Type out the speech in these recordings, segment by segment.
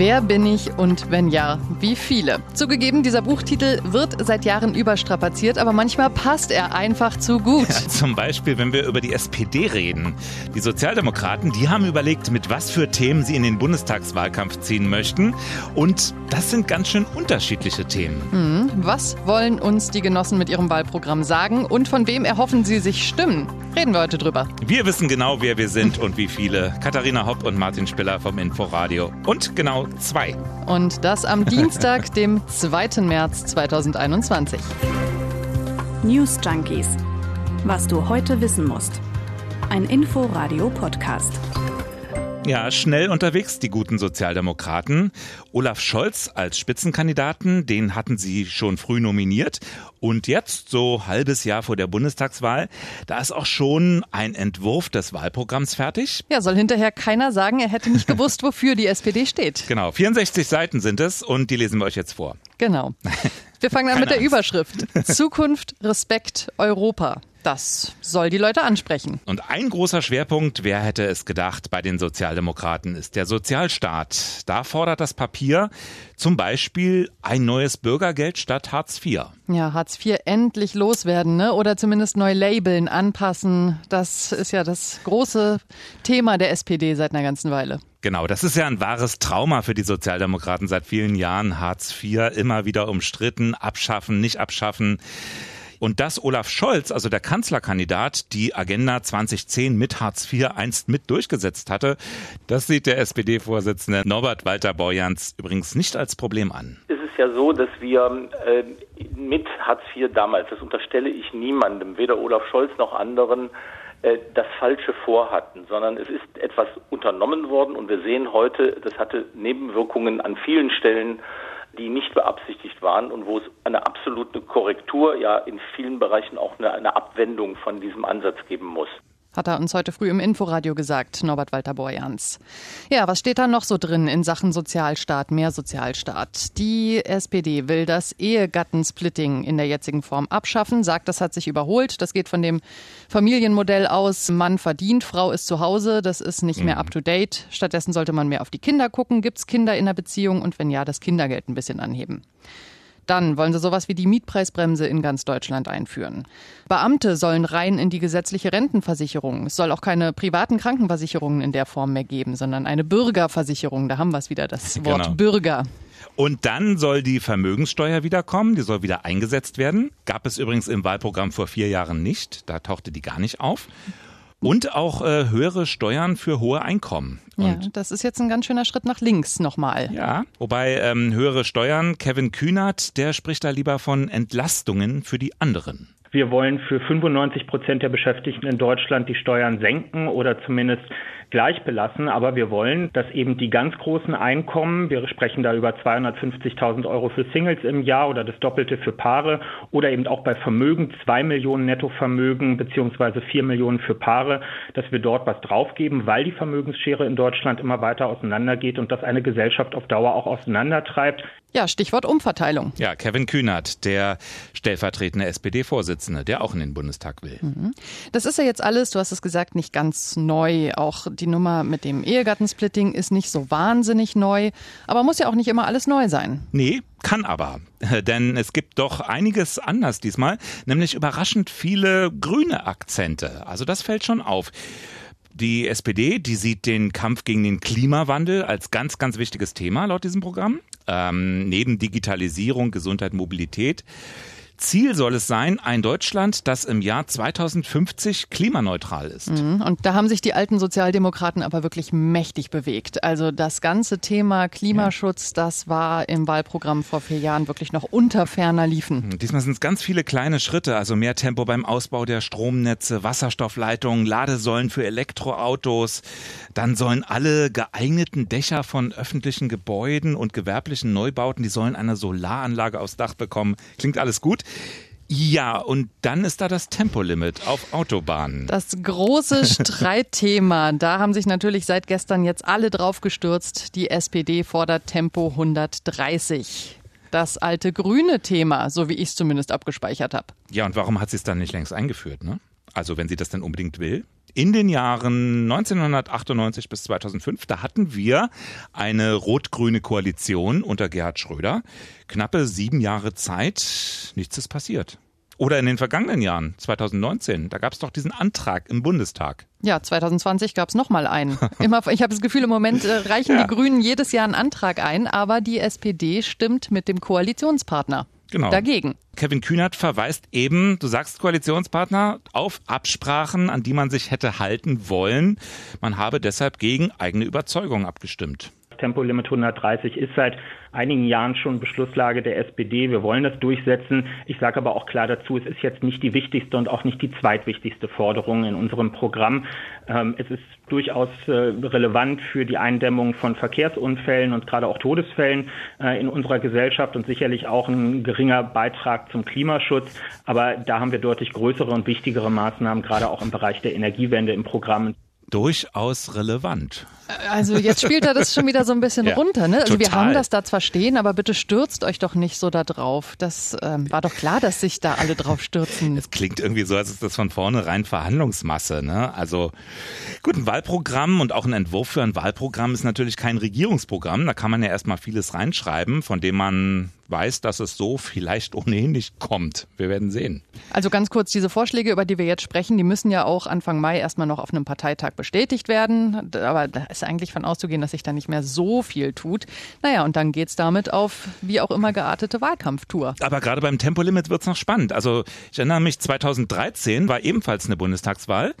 Wer bin ich und wenn ja, wie viele? Zugegeben, dieser Buchtitel wird seit Jahren überstrapaziert, aber manchmal passt er einfach zu gut. Ja, zum Beispiel, wenn wir über die SPD reden. Die Sozialdemokraten, die haben überlegt, mit was für Themen sie in den Bundestagswahlkampf ziehen möchten. Und das sind ganz schön unterschiedliche Themen. Hm, was wollen uns die Genossen mit ihrem Wahlprogramm sagen und von wem erhoffen sie sich Stimmen? Reden wir heute drüber. Wir wissen genau, wer wir sind und wie viele. Katharina Hopp und Martin Spiller vom Inforadio. Und genau zwei. Und das am Dienstag, dem 2. März 2021. News Junkies. Was du heute wissen musst. Ein Inforadio-Podcast. Ja, schnell unterwegs, die guten Sozialdemokraten. Olaf Scholz als Spitzenkandidaten, den hatten sie schon früh nominiert. Und jetzt, so halbes Jahr vor der Bundestagswahl, da ist auch schon ein Entwurf des Wahlprogramms fertig. Ja, soll hinterher keiner sagen, er hätte nicht gewusst, wofür die SPD steht. Genau, 64 Seiten sind es und die lesen wir euch jetzt vor. Genau. Wir fangen an mit der Überschrift. Zukunft, Respekt, Europa. Das soll die Leute ansprechen. Und ein großer Schwerpunkt, wer hätte es gedacht, bei den Sozialdemokraten ist der Sozialstaat. Da fordert das Papier zum Beispiel ein neues Bürgergeld statt Hartz IV. Ja, Hartz IV endlich loswerden, ne? Oder zumindest neu labeln, anpassen. Das ist ja das große Thema der SPD seit einer ganzen Weile. Genau, das ist ja ein wahres Trauma für die Sozialdemokraten seit vielen Jahren. Hartz IV immer wieder umstritten, abschaffen, nicht abschaffen. Und dass Olaf Scholz, also der Kanzlerkandidat, die Agenda 2010 mit Hartz IV einst mit durchgesetzt hatte, das sieht der SPD-Vorsitzende Norbert Walter Borjans übrigens nicht als Problem an. Es ist ja so, dass wir äh, mit Hartz IV damals, das unterstelle ich niemandem, weder Olaf Scholz noch anderen, äh, das Falsche vorhatten, sondern es ist etwas unternommen worden und wir sehen heute, das hatte Nebenwirkungen an vielen Stellen die nicht beabsichtigt waren und wo es eine absolute Korrektur, ja in vielen Bereichen auch eine, eine Abwendung von diesem Ansatz geben muss hat er uns heute früh im Inforadio gesagt, Norbert Walter Borjans. Ja, was steht da noch so drin in Sachen Sozialstaat, mehr Sozialstaat? Die SPD will das Ehegattensplitting in der jetzigen Form abschaffen, sagt, das hat sich überholt. Das geht von dem Familienmodell aus, Mann verdient, Frau ist zu Hause, das ist nicht mehr mhm. up to date. Stattdessen sollte man mehr auf die Kinder gucken, gibt es Kinder in der Beziehung und wenn ja, das Kindergeld ein bisschen anheben. Dann wollen sie sowas wie die Mietpreisbremse in ganz Deutschland einführen. Beamte sollen rein in die gesetzliche Rentenversicherung. Es soll auch keine privaten Krankenversicherungen in der Form mehr geben, sondern eine Bürgerversicherung. Da haben wir es wieder, das Wort genau. Bürger. Und dann soll die Vermögenssteuer wiederkommen, die soll wieder eingesetzt werden. Gab es übrigens im Wahlprogramm vor vier Jahren nicht, da tauchte die gar nicht auf. Und auch äh, höhere Steuern für hohe Einkommen. Und ja, das ist jetzt ein ganz schöner Schritt nach links nochmal. Ja, wobei ähm, höhere Steuern, Kevin Kühnert, der spricht da lieber von Entlastungen für die anderen. Wir wollen für 95 Prozent der Beschäftigten in Deutschland die Steuern senken oder zumindest gleich belassen. Aber wir wollen, dass eben die ganz großen Einkommen, wir sprechen da über 250.000 Euro für Singles im Jahr oder das Doppelte für Paare oder eben auch bei Vermögen zwei Millionen Nettovermögen beziehungsweise vier Millionen für Paare, dass wir dort was draufgeben, weil die Vermögensschere in Deutschland immer weiter auseinandergeht und das eine Gesellschaft auf Dauer auch auseinandertreibt. Ja, Stichwort Umverteilung. Ja, Kevin Kühnert, der stellvertretende SPD-Vorsitzende, der auch in den Bundestag will. Mhm. Das ist ja jetzt alles, du hast es gesagt, nicht ganz neu. Auch die Nummer mit dem Ehegattensplitting ist nicht so wahnsinnig neu, aber muss ja auch nicht immer alles neu sein. Nee, kann aber. Denn es gibt doch einiges anders diesmal, nämlich überraschend viele grüne Akzente. Also das fällt schon auf. Die SPD, die sieht den Kampf gegen den Klimawandel als ganz, ganz wichtiges Thema laut diesem Programm ähm, neben Digitalisierung, Gesundheit, Mobilität Ziel soll es sein, ein Deutschland, das im Jahr 2050 klimaneutral ist. Mhm. Und da haben sich die alten Sozialdemokraten aber wirklich mächtig bewegt. Also das ganze Thema Klimaschutz, ja. das war im Wahlprogramm vor vier Jahren wirklich noch unter ferner Liefen. Mhm. Diesmal sind es ganz viele kleine Schritte, also mehr Tempo beim Ausbau der Stromnetze, Wasserstoffleitungen, Ladesäulen für Elektroautos. Dann sollen alle geeigneten Dächer von öffentlichen Gebäuden und gewerblichen Neubauten, die sollen eine Solaranlage aufs Dach bekommen. Klingt alles gut. Ja, und dann ist da das Tempolimit auf Autobahnen. Das große Streitthema. Da haben sich natürlich seit gestern jetzt alle drauf gestürzt. Die SPD fordert Tempo 130. Das alte grüne Thema, so wie ich es zumindest abgespeichert habe. Ja, und warum hat sie es dann nicht längst eingeführt, ne? Also wenn sie das dann unbedingt will. In den Jahren 1998 bis 2005, da hatten wir eine rot-grüne Koalition unter Gerhard Schröder. Knappe sieben Jahre Zeit, nichts ist passiert. Oder in den vergangenen Jahren, 2019, da gab es doch diesen Antrag im Bundestag. Ja, 2020 gab es nochmal einen. Immer, ich habe das Gefühl, im Moment äh, reichen ja. die Grünen jedes Jahr einen Antrag ein, aber die SPD stimmt mit dem Koalitionspartner genau. dagegen. Kevin Kühnert verweist eben, du sagst Koalitionspartner, auf Absprachen, an die man sich hätte halten wollen. Man habe deshalb gegen eigene Überzeugung abgestimmt. Tempolimit 130 ist seit einigen Jahren schon Beschlusslage der SPD. Wir wollen das durchsetzen. Ich sage aber auch klar dazu, es ist jetzt nicht die wichtigste und auch nicht die zweitwichtigste Forderung in unserem Programm. Ähm, es ist durchaus äh, relevant für die Eindämmung von Verkehrsunfällen und gerade auch Todesfällen äh, in unserer Gesellschaft und sicherlich auch ein geringer Beitrag zum Klimaschutz. Aber da haben wir deutlich größere und wichtigere Maßnahmen, gerade auch im Bereich der Energiewende im Programm durchaus relevant. Also jetzt spielt er das schon wieder so ein bisschen ja, runter. Ne? Also total. wir haben das da zwar stehen, aber bitte stürzt euch doch nicht so da drauf. Das ähm, war doch klar, dass sich da alle drauf stürzen. Es klingt irgendwie so, als ist das von vornherein Verhandlungsmasse. Ne? Also gut, ein Wahlprogramm und auch ein Entwurf für ein Wahlprogramm ist natürlich kein Regierungsprogramm. Da kann man ja erstmal vieles reinschreiben, von dem man weiß, dass es so vielleicht ohnehin nicht kommt. Wir werden sehen. Also ganz kurz, diese Vorschläge, über die wir jetzt sprechen, die müssen ja auch Anfang Mai erstmal noch auf einem Parteitag bestätigt werden. Aber da ist eigentlich von auszugehen, dass sich da nicht mehr so viel tut. Naja, und dann geht's damit auf wie auch immer geartete Wahlkampftour. Aber gerade beim Tempolimit wird's noch spannend. Also ich erinnere mich, 2013 war ebenfalls eine Bundestagswahl.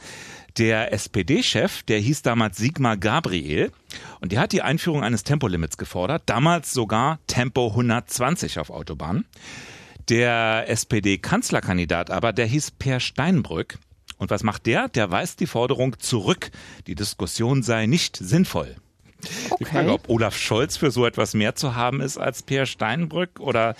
Der SPD-Chef, der hieß damals Sigmar Gabriel und der hat die Einführung eines Tempolimits gefordert, damals sogar Tempo 120 auf Autobahnen. Der SPD-Kanzlerkandidat aber, der hieß Per Steinbrück. Und was macht der? Der weist die Forderung zurück. Die Diskussion sei nicht sinnvoll. Okay. Die Frage, ob Olaf Scholz für so etwas mehr zu haben ist als Per Steinbrück oder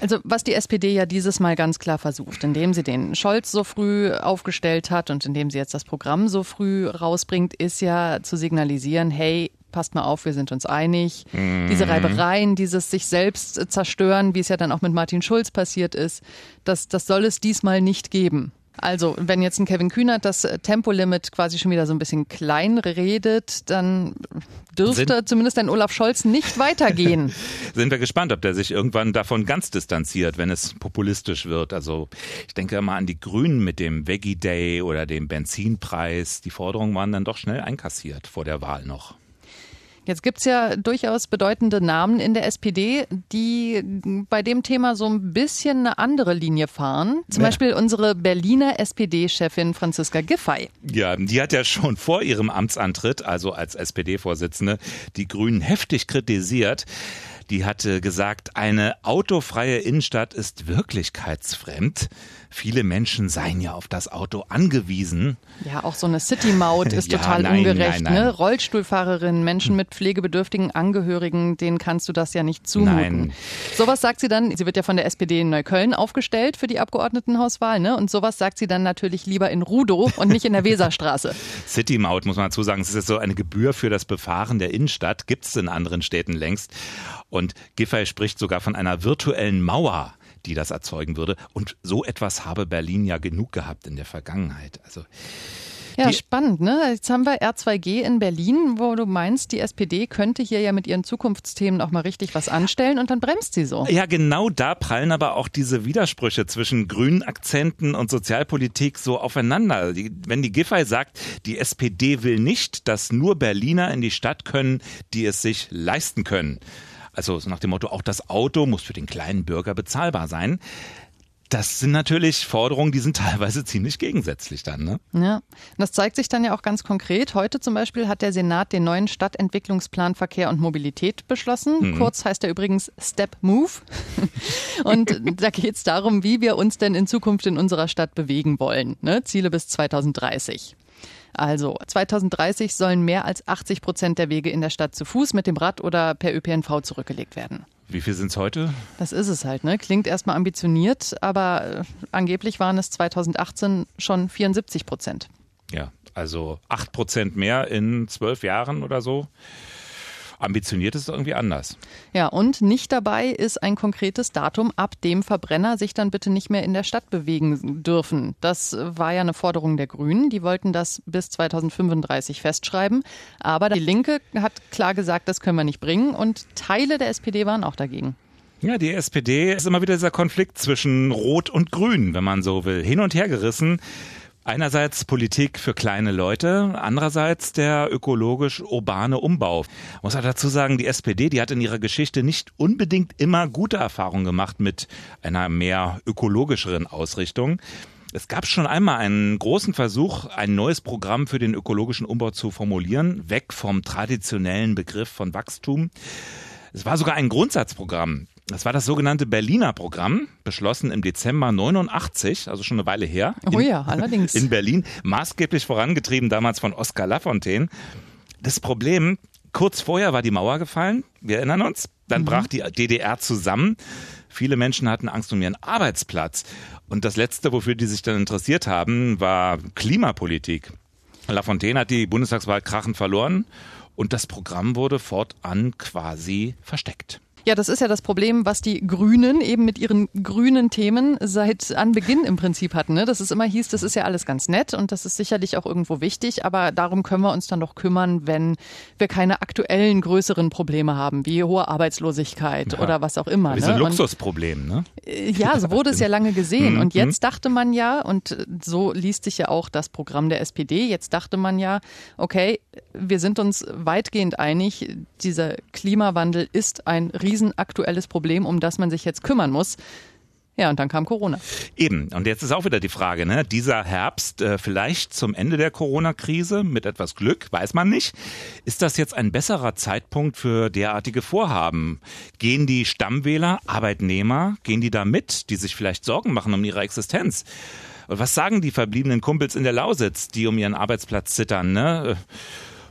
also was die SPD ja dieses Mal ganz klar versucht, indem sie den Scholz so früh aufgestellt hat und indem sie jetzt das Programm so früh rausbringt, ist ja zu signalisieren, hey, passt mal auf, wir sind uns einig. Mhm. Diese Reibereien, dieses sich selbst zerstören, wie es ja dann auch mit Martin Schulz passiert ist, das, das soll es diesmal nicht geben. Also, wenn jetzt ein Kevin Kühnert das Tempolimit quasi schon wieder so ein bisschen klein redet, dann dürfte Sind zumindest ein Olaf Scholz nicht weitergehen. Sind wir gespannt, ob der sich irgendwann davon ganz distanziert, wenn es populistisch wird. Also, ich denke mal an die Grünen mit dem Veggie Day oder dem Benzinpreis. Die Forderungen waren dann doch schnell einkassiert vor der Wahl noch. Jetzt gibt es ja durchaus bedeutende Namen in der SPD, die bei dem Thema so ein bisschen eine andere Linie fahren. Zum. Beispiel unsere Berliner SPD-Chefin Franziska Giffey. Ja, die hat ja schon vor ihrem Amtsantritt, also als SPD-Vorsitzende, die Grünen heftig kritisiert die hatte gesagt, eine autofreie Innenstadt ist wirklichkeitsfremd. Viele Menschen seien ja auf das Auto angewiesen. Ja, auch so eine City-Maut ist ja, total nein, ungerecht. Nein, nein. Ne? Rollstuhlfahrerinnen, Menschen mit pflegebedürftigen Angehörigen, denen kannst du das ja nicht zumuten. Nein. Sowas sagt sie dann, sie wird ja von der SPD in Neukölln aufgestellt für die Abgeordnetenhauswahl, ne? Und sowas sagt sie dann natürlich lieber in Rudow und nicht in der Weserstraße. City-Maut, muss man dazu sagen, es ist so eine Gebühr für das Befahren der Innenstadt, gibt es in anderen Städten längst. Und Giffey spricht sogar von einer virtuellen Mauer, die das erzeugen würde. Und so etwas habe Berlin ja genug gehabt in der Vergangenheit. Also ja, spannend, ne? Jetzt haben wir R2G in Berlin, wo du meinst, die SPD könnte hier ja mit ihren Zukunftsthemen auch mal richtig was anstellen und dann bremst sie so. Ja, genau da prallen aber auch diese Widersprüche zwischen grünen Akzenten und Sozialpolitik so aufeinander. Die, wenn die Giffey sagt, die SPD will nicht, dass nur Berliner in die Stadt können, die es sich leisten können also so nach dem Motto, auch das Auto muss für den kleinen Bürger bezahlbar sein. Das sind natürlich Forderungen, die sind teilweise ziemlich gegensätzlich dann. Ne? Ja, das zeigt sich dann ja auch ganz konkret. Heute zum Beispiel hat der Senat den neuen Stadtentwicklungsplan Verkehr und Mobilität beschlossen. Mhm. Kurz heißt er übrigens Step Move. und da geht es darum, wie wir uns denn in Zukunft in unserer Stadt bewegen wollen. Ne? Ziele bis 2030. Also 2030 sollen mehr als 80 Prozent der Wege in der Stadt zu Fuß, mit dem Rad oder per ÖPNV zurückgelegt werden. Wie viel sind es heute? Das ist es halt, ne? Klingt erstmal ambitioniert, aber äh, angeblich waren es 2018 schon 74 Prozent. Ja, also 8 Prozent mehr in zwölf Jahren oder so. Ambitioniert ist es irgendwie anders. Ja, und nicht dabei ist ein konkretes Datum, ab dem Verbrenner sich dann bitte nicht mehr in der Stadt bewegen dürfen. Das war ja eine Forderung der Grünen. Die wollten das bis 2035 festschreiben. Aber die Linke hat klar gesagt, das können wir nicht bringen. Und Teile der SPD waren auch dagegen. Ja, die SPD ist immer wieder dieser Konflikt zwischen Rot und Grün, wenn man so will. Hin und her gerissen. Einerseits Politik für kleine Leute, andererseits der ökologisch-urbane Umbau. Ich muss auch dazu sagen, die SPD, die hat in ihrer Geschichte nicht unbedingt immer gute Erfahrungen gemacht mit einer mehr ökologischeren Ausrichtung. Es gab schon einmal einen großen Versuch, ein neues Programm für den ökologischen Umbau zu formulieren, weg vom traditionellen Begriff von Wachstum. Es war sogar ein Grundsatzprogramm. Das war das sogenannte Berliner Programm, beschlossen im Dezember 89, also schon eine Weile her. In, oh ja, allerdings. In Berlin, maßgeblich vorangetrieben damals von Oskar Lafontaine. Das Problem, kurz vorher war die Mauer gefallen, wir erinnern uns, dann mhm. brach die DDR zusammen. Viele Menschen hatten Angst um ihren Arbeitsplatz. Und das Letzte, wofür die sich dann interessiert haben, war Klimapolitik. Lafontaine hat die Bundestagswahl krachend verloren und das Programm wurde fortan quasi versteckt. Ja, das ist ja das Problem, was die Grünen eben mit ihren grünen Themen seit Anbeginn im Prinzip hatten. Ne? Dass es immer hieß, das ist ja alles ganz nett und das ist sicherlich auch irgendwo wichtig, aber darum können wir uns dann doch kümmern, wenn wir keine aktuellen größeren Probleme haben, wie hohe Arbeitslosigkeit ja. oder was auch immer. Diese ne? Luxusproblem, ne? Äh, ja, so wurde es ja lange gesehen. Mhm, und jetzt dachte man ja, und so liest sich ja auch das Programm der SPD, jetzt dachte man ja, okay, wir sind uns weitgehend einig, dieser Klimawandel ist ein riesenaktuelles Problem, um das man sich jetzt kümmern muss. Ja, und dann kam Corona. Eben. Und jetzt ist auch wieder die Frage, ne? Dieser Herbst, äh, vielleicht zum Ende der Corona-Krise, mit etwas Glück, weiß man nicht. Ist das jetzt ein besserer Zeitpunkt für derartige Vorhaben? Gehen die Stammwähler, Arbeitnehmer, gehen die da mit, die sich vielleicht Sorgen machen um ihre Existenz? Und was sagen die verbliebenen Kumpels in der Lausitz, die um ihren Arbeitsplatz zittern, ne?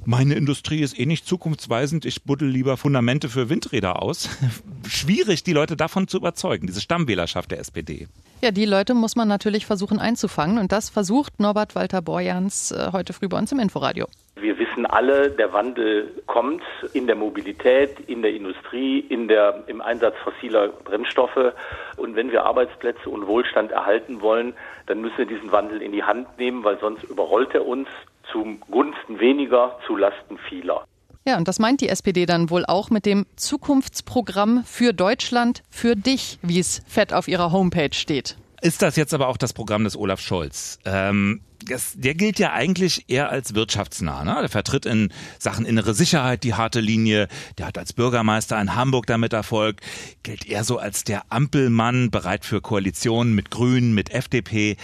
Meine Industrie ist eh nicht zukunftsweisend, ich buddel lieber Fundamente für Windräder aus. Schwierig, die Leute davon zu überzeugen, diese Stammwählerschaft der SPD. Ja, die Leute muss man natürlich versuchen einzufangen und das versucht Norbert Walter Borjans äh, heute früh bei uns im Inforadio. Wir wissen alle, der Wandel kommt in der Mobilität, in der Industrie, in der, im Einsatz fossiler Brennstoffe. Und wenn wir Arbeitsplätze und Wohlstand erhalten wollen, dann müssen wir diesen Wandel in die Hand nehmen, weil sonst überrollt er uns zum Gunsten weniger, zu Lasten vieler. Ja, und das meint die SPD dann wohl auch mit dem Zukunftsprogramm für Deutschland, für dich, wie es fett auf ihrer Homepage steht. Ist das jetzt aber auch das Programm des Olaf Scholz? Ähm, das, der gilt ja eigentlich eher als wirtschaftsnah. Ne? Der vertritt in Sachen innere Sicherheit die harte Linie. Der hat als Bürgermeister in Hamburg damit Erfolg. Gilt eher so als der Ampelmann, bereit für Koalitionen mit Grünen, mit FDP.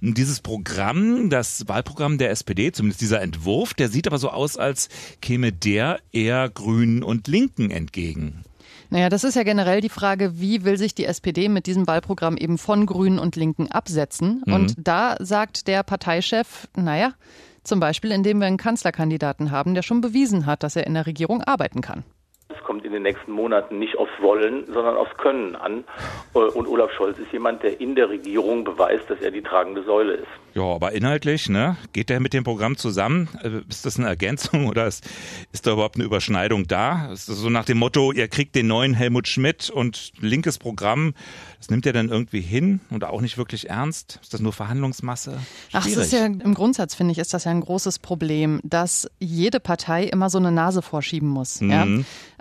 Dieses Programm, das Wahlprogramm der SPD, zumindest dieser Entwurf, der sieht aber so aus, als käme der eher Grünen und Linken entgegen. Naja, das ist ja generell die Frage, wie will sich die SPD mit diesem Wahlprogramm eben von Grünen und Linken absetzen? Mhm. Und da sagt der Parteichef, naja, zum Beispiel, indem wir einen Kanzlerkandidaten haben, der schon bewiesen hat, dass er in der Regierung arbeiten kann. Es kommt in den nächsten Monaten nicht aufs Wollen, sondern aufs Können an. Äh, und Olaf Scholz ist jemand, der in der Regierung beweist, dass er die tragende Säule ist. Ja, aber inhaltlich, ne? Geht der mit dem Programm zusammen? Äh, ist das eine Ergänzung oder ist, ist da überhaupt eine Überschneidung da? Ist das so nach dem Motto, ihr kriegt den neuen Helmut Schmidt und linkes Programm, das nimmt er dann irgendwie hin und auch nicht wirklich ernst? Ist das nur Verhandlungsmasse? Schwierig. Ach, das ist ja im Grundsatz, finde ich, ist das ja ein großes Problem, dass jede Partei immer so eine Nase vorschieben muss. Mhm. Ja?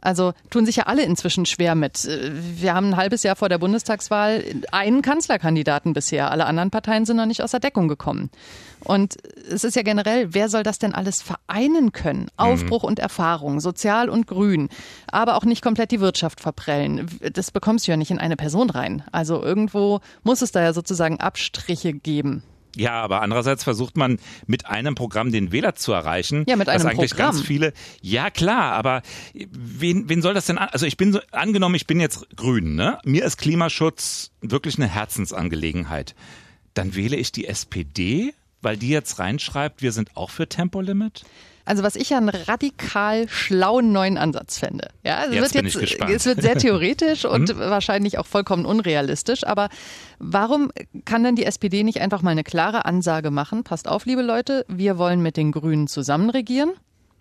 Also tun sich ja alle inzwischen schwer mit. Äh, wir haben ein halbes Jahr vor der Bundestagswahl einen Kanzlerkandidaten bisher. Alle anderen Parteien sind noch nicht aus der Deckung gekommen. Und es ist ja generell, wer soll das denn alles vereinen können? Aufbruch mhm. und Erfahrung, sozial und grün, aber auch nicht komplett die Wirtschaft verprellen. Das bekommst du ja nicht in eine Person rein. Also irgendwo muss es da ja sozusagen Abstriche geben. Ja, aber andererseits versucht man mit einem Programm den Wähler zu erreichen. Ja, mit einem was eigentlich Programm. ganz viele. Ja, klar, aber wen, wen soll das denn? Also ich bin so angenommen, ich bin jetzt Grün, ne? Mir ist Klimaschutz wirklich eine Herzensangelegenheit. Dann wähle ich die SPD, weil die jetzt reinschreibt, wir sind auch für Tempolimit. Also was ich ja einen radikal schlauen neuen Ansatz fände. Ja, es jetzt wird jetzt, gespannt. es wird sehr theoretisch und hm? wahrscheinlich auch vollkommen unrealistisch. Aber warum kann denn die SPD nicht einfach mal eine klare Ansage machen? Passt auf, liebe Leute, wir wollen mit den Grünen zusammen regieren.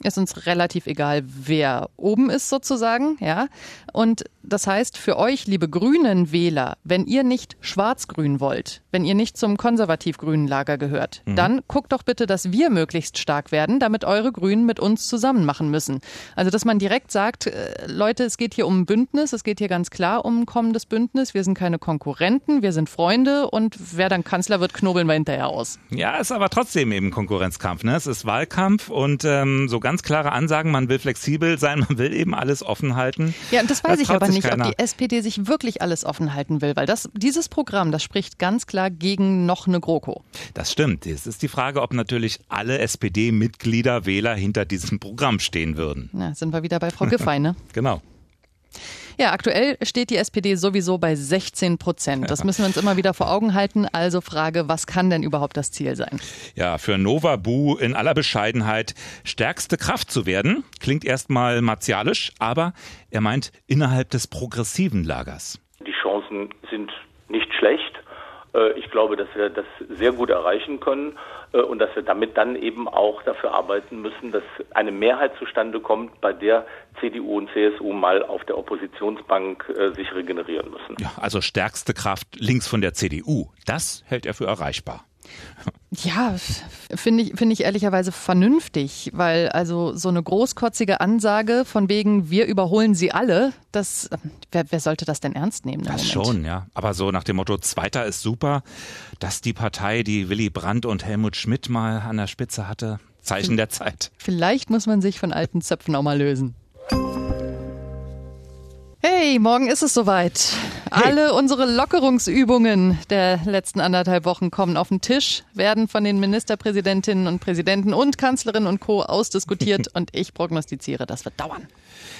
Ist uns relativ egal, wer oben ist sozusagen, ja. Und das heißt, für euch, liebe grünen Wähler, wenn ihr nicht schwarz-grün wollt, wenn ihr nicht zum konservativ-grünen Lager gehört, mhm. dann guckt doch bitte, dass wir möglichst stark werden, damit eure Grünen mit uns zusammen machen müssen. Also, dass man direkt sagt, äh, Leute, es geht hier um ein Bündnis, es geht hier ganz klar um ein kommendes Bündnis, wir sind keine Konkurrenten, wir sind Freunde und wer dann Kanzler wird, knobeln wir hinterher aus. Ja, ist aber trotzdem eben Konkurrenzkampf, ne? Es ist Wahlkampf und ähm, so ganz klare Ansagen, man will flexibel sein, man will eben alles offen halten. Ja, und das weiß das ich aber nicht, keiner. ob die SPD sich wirklich alles offen halten will, weil das, dieses Programm, das spricht ganz klar gegen noch eine GroKo. Das stimmt. Es ist die Frage, ob natürlich alle SPD-Mitglieder, Wähler hinter diesem Programm stehen würden. Na, sind wir wieder bei Frau Giffey, ne? genau. Ja, aktuell steht die SPD sowieso bei 16 Prozent. Das müssen wir uns immer wieder vor Augen halten. Also Frage, was kann denn überhaupt das Ziel sein? Ja, für Nova Bu in aller Bescheidenheit stärkste Kraft zu werden, klingt erstmal martialisch, aber er meint innerhalb des progressiven Lagers. Die Chancen sind nicht schlecht. Äh, ich glaube, dass wir das sehr gut erreichen können. Äh, und dass wir damit dann eben auch dafür arbeiten müssen, dass eine Mehrheit zustande kommt, bei der CDU und CSU mal auf der Oppositionsbank äh, sich regenerieren müssen. Ja, also stärkste Kraft links von der CDU. Das hält er für erreichbar. Ja, finde ich, finde ich ehrlicherweise vernünftig, weil also so eine großkotzige Ansage von wegen, wir überholen sie alle, das, wer, wer sollte das denn ernst nehmen? Das Moment? schon, ja. Aber so nach dem Motto, Zweiter ist super, dass die Partei, die Willy Brandt und Helmut Schmidt mal an der Spitze hatte, Zeichen der Zeit. Vielleicht muss man sich von alten Zöpfen auch mal lösen. Hey, morgen ist es soweit. Hey. Alle unsere Lockerungsübungen der letzten anderthalb Wochen kommen auf den Tisch, werden von den Ministerpräsidentinnen und Präsidenten und Kanzlerinnen und Co. ausdiskutiert und ich prognostiziere, das wird dauern.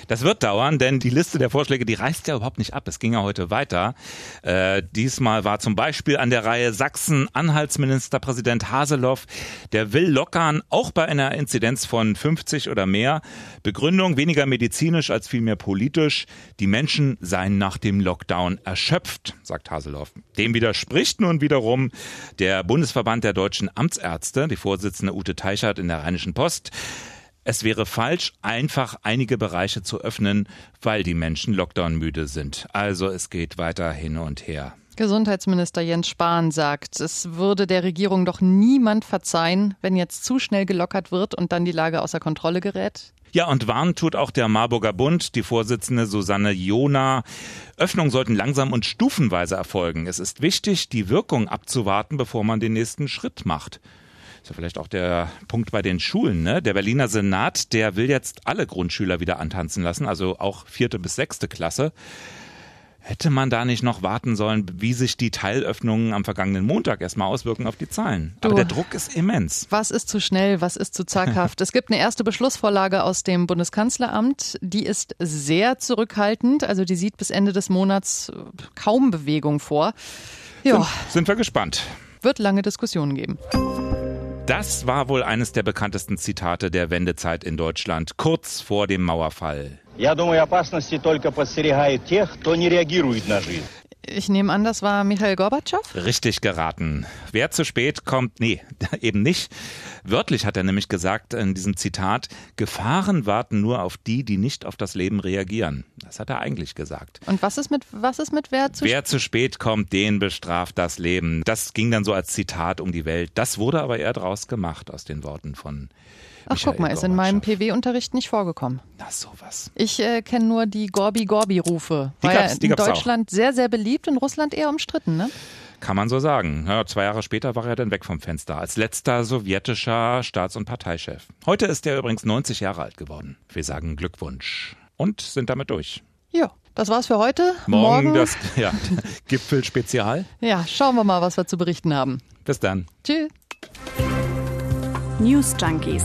Das wird dauern, denn die Liste der Vorschläge, die reißt ja überhaupt nicht ab. Es ging ja heute weiter. Äh, diesmal war zum Beispiel an der Reihe Sachsen Anhaltsministerpräsident Haseloff. Der will lockern, auch bei einer Inzidenz von 50 oder mehr. Begründung weniger medizinisch als vielmehr politisch. Die Menschen seien nach dem Lockdown erschöpft, sagt Haseloff. Dem widerspricht nun wiederum der Bundesverband der deutschen Amtsärzte, die Vorsitzende Ute Teichert in der Rheinischen Post. Es wäre falsch, einfach einige Bereiche zu öffnen, weil die Menschen Lockdown-müde sind. Also es geht weiter hin und her. Gesundheitsminister Jens Spahn sagt, es würde der Regierung doch niemand verzeihen, wenn jetzt zu schnell gelockert wird und dann die Lage außer Kontrolle gerät. Ja, und warnen tut auch der Marburger Bund, die Vorsitzende Susanne Jona. Öffnungen sollten langsam und stufenweise erfolgen. Es ist wichtig, die Wirkung abzuwarten, bevor man den nächsten Schritt macht ist ja vielleicht auch der Punkt bei den Schulen. Ne? Der Berliner Senat, der will jetzt alle Grundschüler wieder antanzen lassen, also auch vierte bis sechste Klasse. Hätte man da nicht noch warten sollen, wie sich die Teilöffnungen am vergangenen Montag erstmal auswirken auf die Zahlen? Aber der Druck ist immens. Was ist zu schnell, was ist zu zaghaft? es gibt eine erste Beschlussvorlage aus dem Bundeskanzleramt, die ist sehr zurückhaltend, also die sieht bis Ende des Monats kaum Bewegung vor. Ja. Sind, sind wir gespannt. Wird lange Diskussionen geben. Das war wohl eines der bekanntesten Zitate der Wendezeit in Deutschland, kurz vor dem Mauerfall. Я думаю, опасности только подстерегают тех, кто не реагирует на жизнь. Ich nehme an, das war Michael Gorbatschow? Richtig geraten. Wer zu spät kommt, nee, eben nicht. Wörtlich hat er nämlich gesagt in diesem Zitat, Gefahren warten nur auf die, die nicht auf das Leben reagieren. Das hat er eigentlich gesagt. Und was ist mit, was ist mit wer zu Wer zu spät kommt, den bestraft das Leben. Das ging dann so als Zitat um die Welt. Das wurde aber eher draus gemacht aus den Worten von Ach, Michael guck mal, ist in meinem PW-Unterricht nicht vorgekommen. Na, sowas. Ich äh, kenne nur die Gorbi-Gorbi-Rufe. War ja in Deutschland auch. sehr, sehr beliebt, in Russland eher umstritten, ne? Kann man so sagen. Ja, zwei Jahre später war er dann weg vom Fenster als letzter sowjetischer Staats- und Parteichef. Heute ist er übrigens 90 Jahre alt geworden. Wir sagen Glückwunsch und sind damit durch. Ja. Das war's für heute. Morgen, Morgen das ja, Gipfelspezial. Ja, schauen wir mal, was wir zu berichten haben. Bis dann. Tschüss. News Junkies.